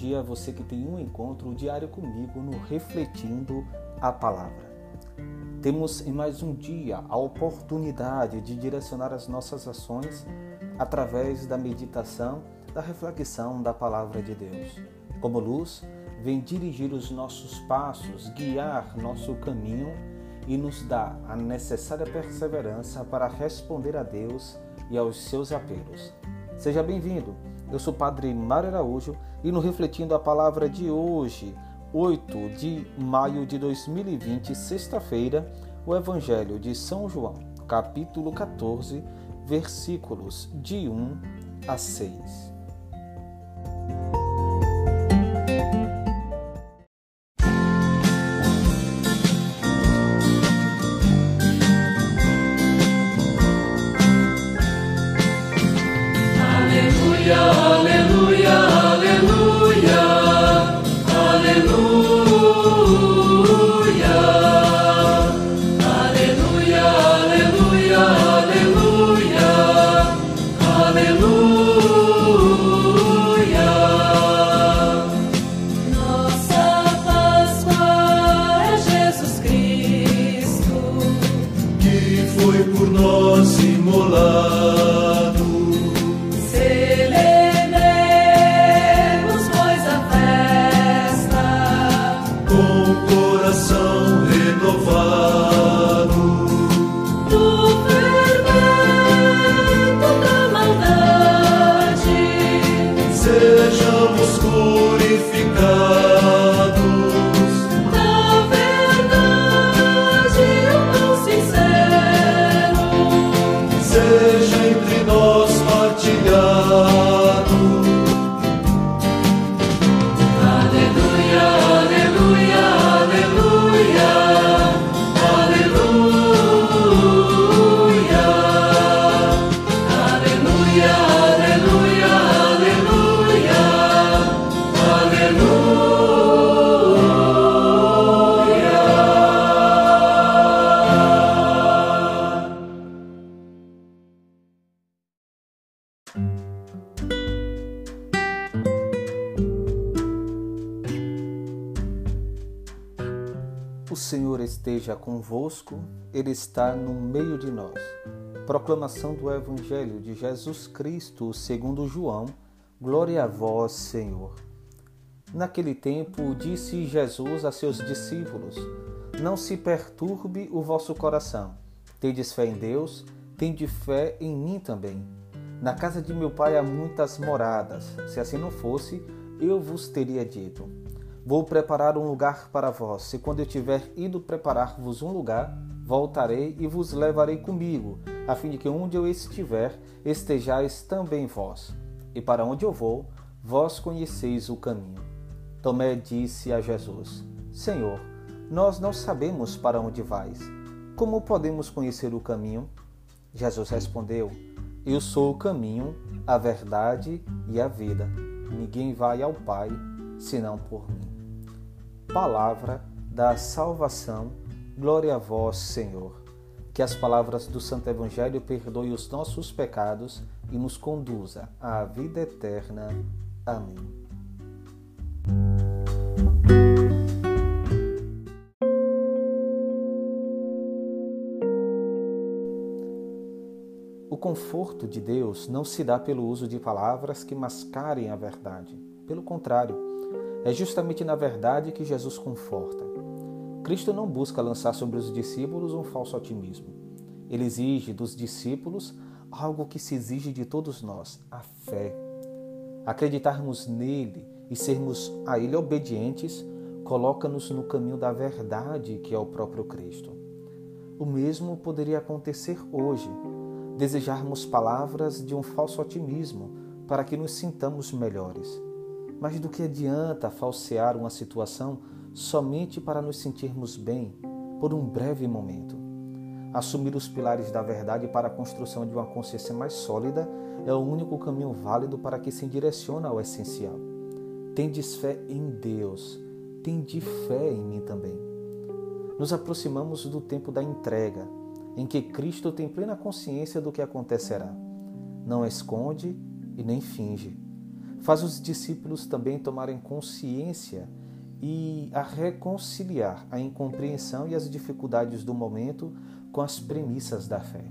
dia, você que tem um encontro diário comigo no Refletindo a Palavra. Temos em mais um dia a oportunidade de direcionar as nossas ações através da meditação, da reflexão da Palavra de Deus. Como luz, vem dirigir os nossos passos, guiar nosso caminho e nos dar a necessária perseverança para responder a Deus e aos seus apelos. Seja bem-vindo. Eu sou Padre Mário Araújo e no Refletindo a Palavra de hoje, 8 de maio de 2020, sexta-feira, o Evangelho de São João, capítulo 14, versículos de 1 a 6. Esteja convosco, Ele está no meio de nós. Proclamação do Evangelho de Jesus Cristo segundo João. Glória a vós, Senhor. Naquele tempo disse Jesus a seus discípulos: Não se perturbe o vosso coração. Tendes fé em Deus, tende fé em mim também. Na casa de meu pai há muitas moradas. Se assim não fosse, eu vos teria dito Vou preparar um lugar para vós, e quando eu tiver ido preparar-vos um lugar, voltarei e vos levarei comigo, a fim de que onde eu estiver, estejais também vós. E para onde eu vou, vós conheceis o caminho. Tomé disse a Jesus: Senhor, nós não sabemos para onde vais. Como podemos conhecer o caminho? Jesus respondeu: Eu sou o caminho, a verdade e a vida. Ninguém vai ao Pai senão por mim. Palavra da salvação, glória a vós, Senhor. Que as palavras do Santo Evangelho perdoem os nossos pecados e nos conduza à vida eterna. Amém. O conforto de Deus não se dá pelo uso de palavras que mascarem a verdade. Pelo contrário, é justamente na verdade que Jesus conforta. Cristo não busca lançar sobre os discípulos um falso otimismo. Ele exige dos discípulos algo que se exige de todos nós: a fé. Acreditarmos nele e sermos a ele obedientes coloca-nos no caminho da verdade, que é o próprio Cristo. O mesmo poderia acontecer hoje, desejarmos palavras de um falso otimismo para que nos sintamos melhores. Mas do que adianta falsear uma situação somente para nos sentirmos bem por um breve momento? Assumir os pilares da verdade para a construção de uma consciência mais sólida é o único caminho válido para que se direcione ao essencial. Tendes fé em Deus, tende fé em mim também. Nos aproximamos do tempo da entrega, em que Cristo tem plena consciência do que acontecerá. Não esconde e nem finge faz os discípulos também tomarem consciência e a reconciliar a incompreensão e as dificuldades do momento com as premissas da fé.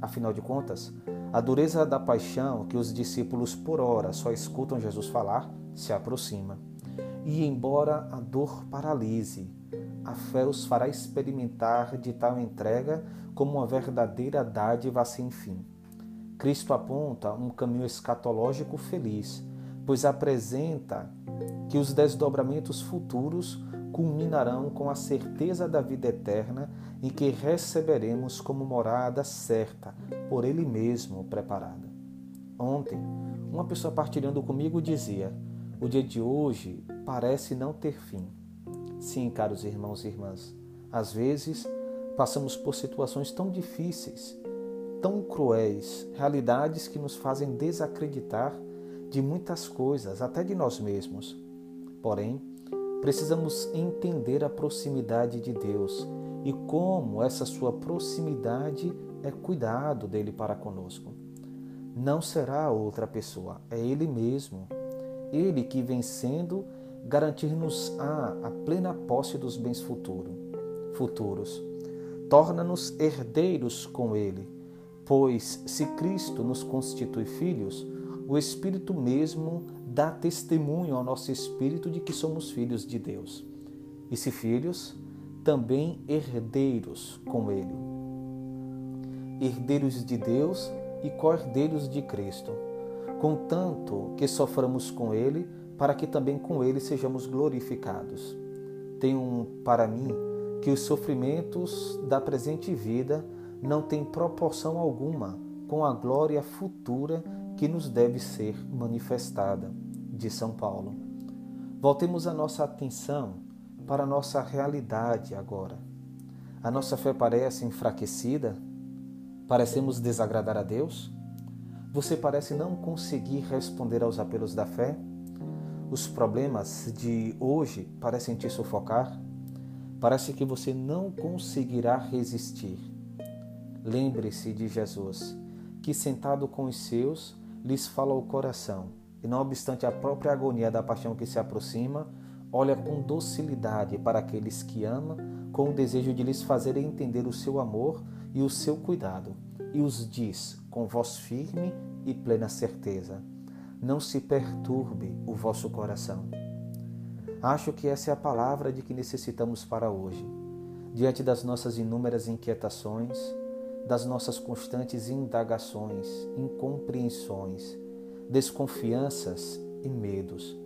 Afinal de contas, a dureza da paixão que os discípulos por ora só escutam Jesus falar se aproxima. E embora a dor paralise, a fé os fará experimentar de tal entrega como uma verdadeira dádiva sem fim. Cristo aponta um caminho escatológico feliz, pois apresenta que os desdobramentos futuros culminarão com a certeza da vida eterna em que receberemos como morada certa, por Ele mesmo preparada. Ontem, uma pessoa partilhando comigo dizia: O dia de hoje parece não ter fim. Sim, caros irmãos e irmãs, às vezes passamos por situações tão difíceis, tão cruéis, realidades que nos fazem desacreditar de muitas coisas, até de nós mesmos. Porém, precisamos entender a proximidade de Deus e como essa sua proximidade é cuidado dele para conosco. Não será outra pessoa, é Ele mesmo. Ele que vencendo garantir-nos a, a plena posse dos bens futuro, futuros. Torna-nos herdeiros com Ele, pois se Cristo nos constitui filhos, o Espírito mesmo dá testemunho ao nosso espírito de que somos filhos de Deus. E se filhos, também herdeiros com Ele. Herdeiros de Deus e co-herdeiros de Cristo, contanto que soframos com Ele para que também com ele sejamos glorificados. Tenho para mim que os sofrimentos da presente vida não têm proporção alguma com a glória futura que nos deve ser manifestada, de São Paulo. Voltemos a nossa atenção para a nossa realidade agora. A nossa fé parece enfraquecida? Parecemos desagradar a Deus? Você parece não conseguir responder aos apelos da fé? Os problemas de hoje parecem te sufocar? Parece que você não conseguirá resistir. Lembre-se de Jesus, que sentado com os seus, lhes fala ao coração, e não obstante a própria agonia da paixão que se aproxima, olha com docilidade para aqueles que ama, com o desejo de lhes fazer entender o seu amor e o seu cuidado, e os diz com voz firme e plena certeza: não se perturbe o vosso coração. Acho que essa é a palavra de que necessitamos para hoje, diante das nossas inúmeras inquietações, das nossas constantes indagações, incompreensões, desconfianças e medos.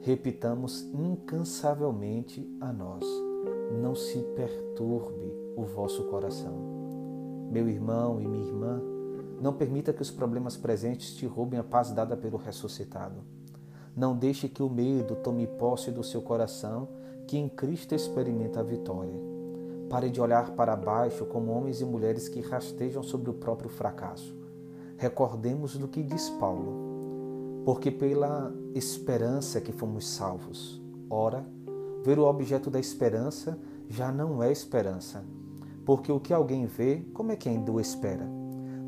Repitamos incansavelmente a nós: não se perturbe o vosso coração. Meu irmão e minha irmã, não permita que os problemas presentes te roubem a paz dada pelo ressuscitado. Não deixe que o medo tome posse do seu coração, que em Cristo experimenta a vitória. Pare de olhar para baixo como homens e mulheres que rastejam sobre o próprio fracasso. Recordemos do que diz Paulo. Porque pela esperança que fomos salvos. Ora, ver o objeto da esperança já não é esperança. Porque o que alguém vê, como é que ainda o espera?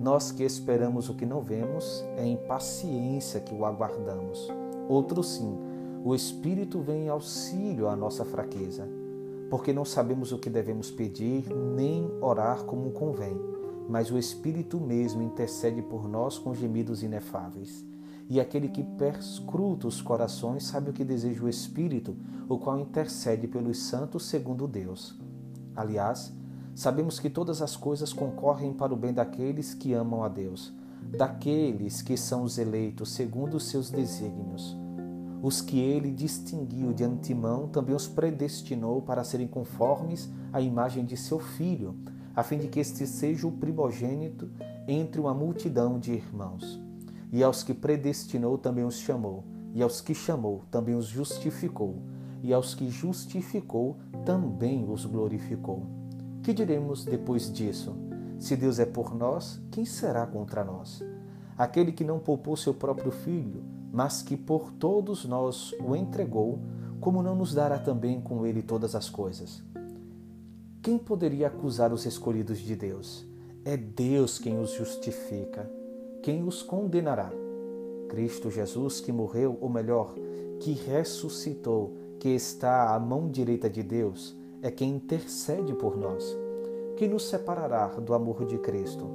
Nós que esperamos o que não vemos, é em paciência que o aguardamos. Outro sim, o Espírito vem em auxílio à nossa fraqueza, porque não sabemos o que devemos pedir nem orar como convém, mas o Espírito mesmo intercede por nós com gemidos inefáveis. E aquele que perscruta os corações sabe o que deseja o Espírito, o qual intercede pelos santos segundo Deus. Aliás, Sabemos que todas as coisas concorrem para o bem daqueles que amam a Deus, daqueles que são os eleitos segundo os seus desígnios. Os que ele distinguiu de antemão também os predestinou para serem conformes à imagem de seu filho, a fim de que este seja o primogênito entre uma multidão de irmãos. E aos que predestinou também os chamou, e aos que chamou também os justificou, e aos que justificou também os glorificou. Que diremos depois disso? Se Deus é por nós, quem será contra nós? Aquele que não poupou seu próprio filho, mas que por todos nós o entregou, como não nos dará também com ele todas as coisas? Quem poderia acusar os escolhidos de Deus? É Deus quem os justifica. Quem os condenará? Cristo Jesus que morreu, ou melhor, que ressuscitou, que está à mão direita de Deus, é quem intercede por nós. Que nos separará do amor de Cristo?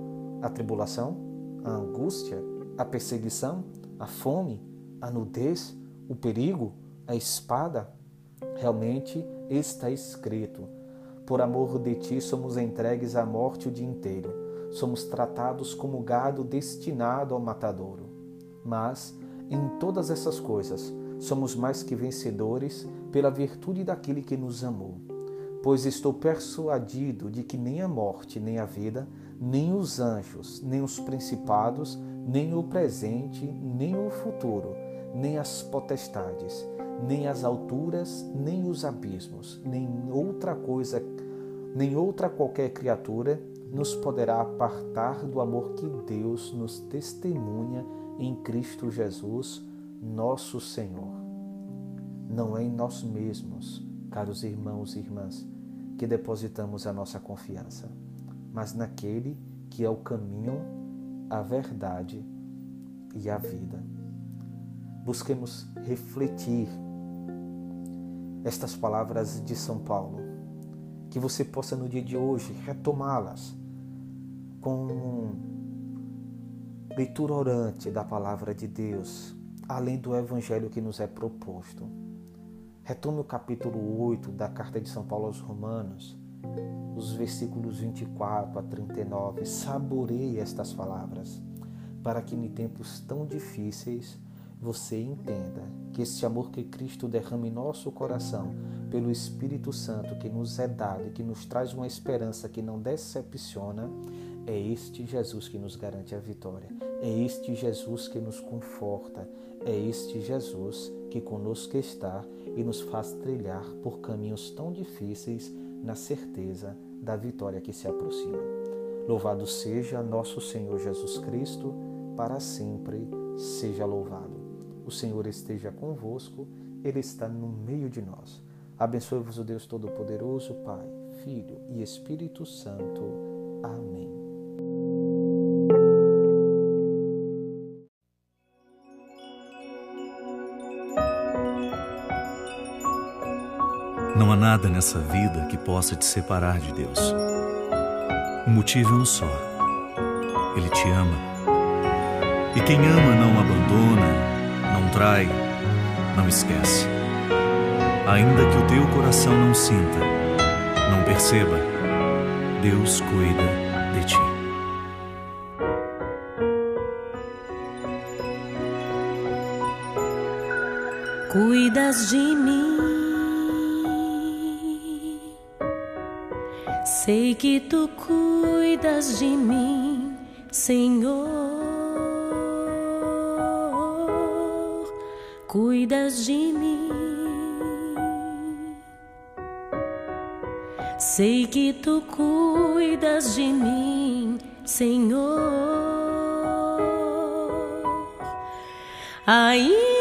A tribulação? A angústia? A perseguição? A fome? A nudez? O perigo? A espada? Realmente está escrito: Por amor de ti somos entregues à morte o dia inteiro, somos tratados como gado destinado ao matadouro. Mas, em todas essas coisas, somos mais que vencedores pela virtude daquele que nos amou. Pois estou persuadido de que nem a morte, nem a vida, nem os anjos, nem os principados, nem o presente, nem o futuro, nem as potestades, nem as alturas, nem os abismos, nem outra coisa, nem outra qualquer criatura nos poderá apartar do amor que Deus nos testemunha em Cristo Jesus, nosso Senhor. Não é em nós mesmos, caros irmãos e irmãs, que depositamos a nossa confiança, mas naquele que é o caminho, a verdade e a vida. Busquemos refletir estas palavras de São Paulo, que você possa no dia de hoje retomá-las com leitura orante da palavra de Deus, além do evangelho que nos é proposto. Retome o capítulo 8 da carta de São Paulo aos Romanos, os versículos 24 a 39. Saboreie estas palavras, para que em tempos tão difíceis você entenda que este amor que Cristo derrama em nosso coração pelo Espírito Santo que nos é dado e que nos traz uma esperança que não decepciona, é este Jesus que nos garante a vitória. É este Jesus que nos conforta. É este Jesus que conosco está e nos faz trilhar por caminhos tão difíceis na certeza da vitória que se aproxima. Louvado seja nosso Senhor Jesus Cristo, para sempre seja louvado. O Senhor esteja convosco, Ele está no meio de nós. Abençoe-vos o Deus Todo-Poderoso, Pai, Filho e Espírito Santo. Amém. Não há nada nessa vida que possa te separar de Deus. O motivo é um só: Ele te ama. E quem ama não abandona, não trai, não esquece. Ainda que o teu coração não sinta, não perceba, Deus cuida de ti. Cuidas de mim Sei que tu cuidas de mim, Senhor. Cuidas de mim. Sei que tu cuidas de mim, Senhor. Ainda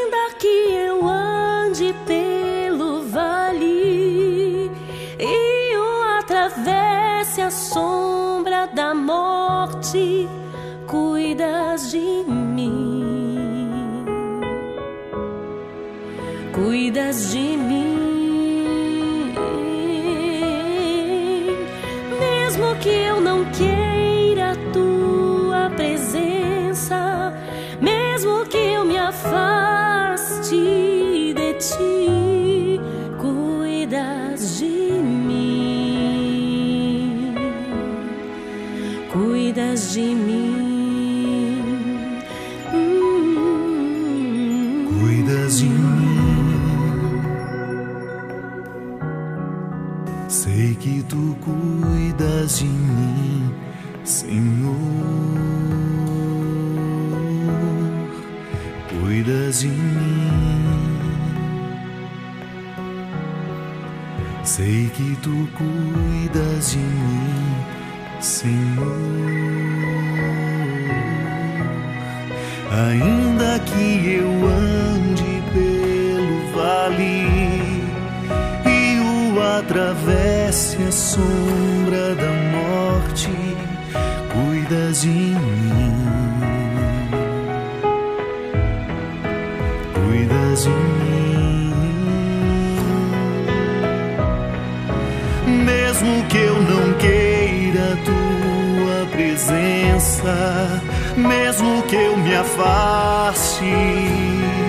cuidas de mim, mesmo que eu não queira a tua presença, mesmo que eu me afaste de ti, De mim. Sei que tu cuidas de mim, Senhor. Ainda que eu ande pelo vale e o atravesse a sombra da morte, cuidas de mim. presença, mesmo que eu me afaste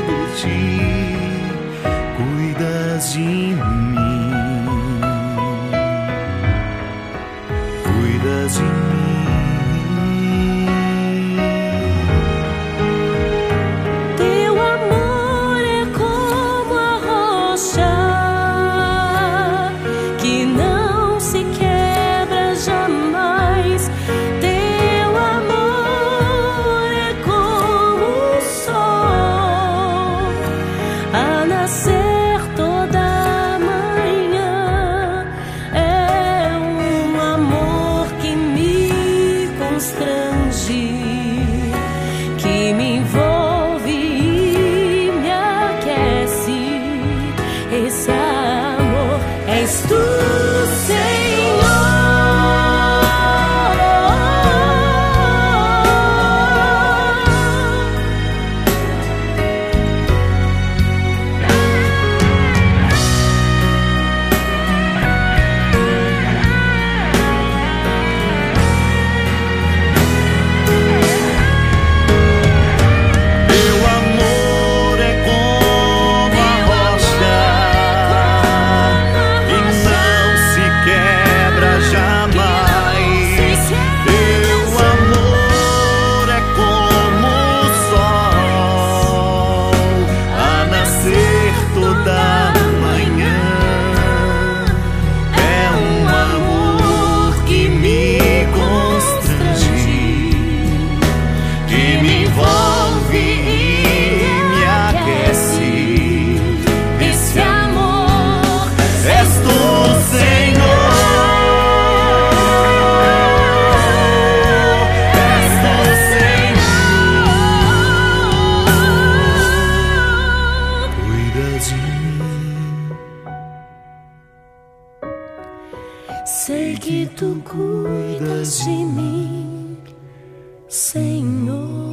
de ti, cuidas de mim. tu cuidas de mim, Senhor.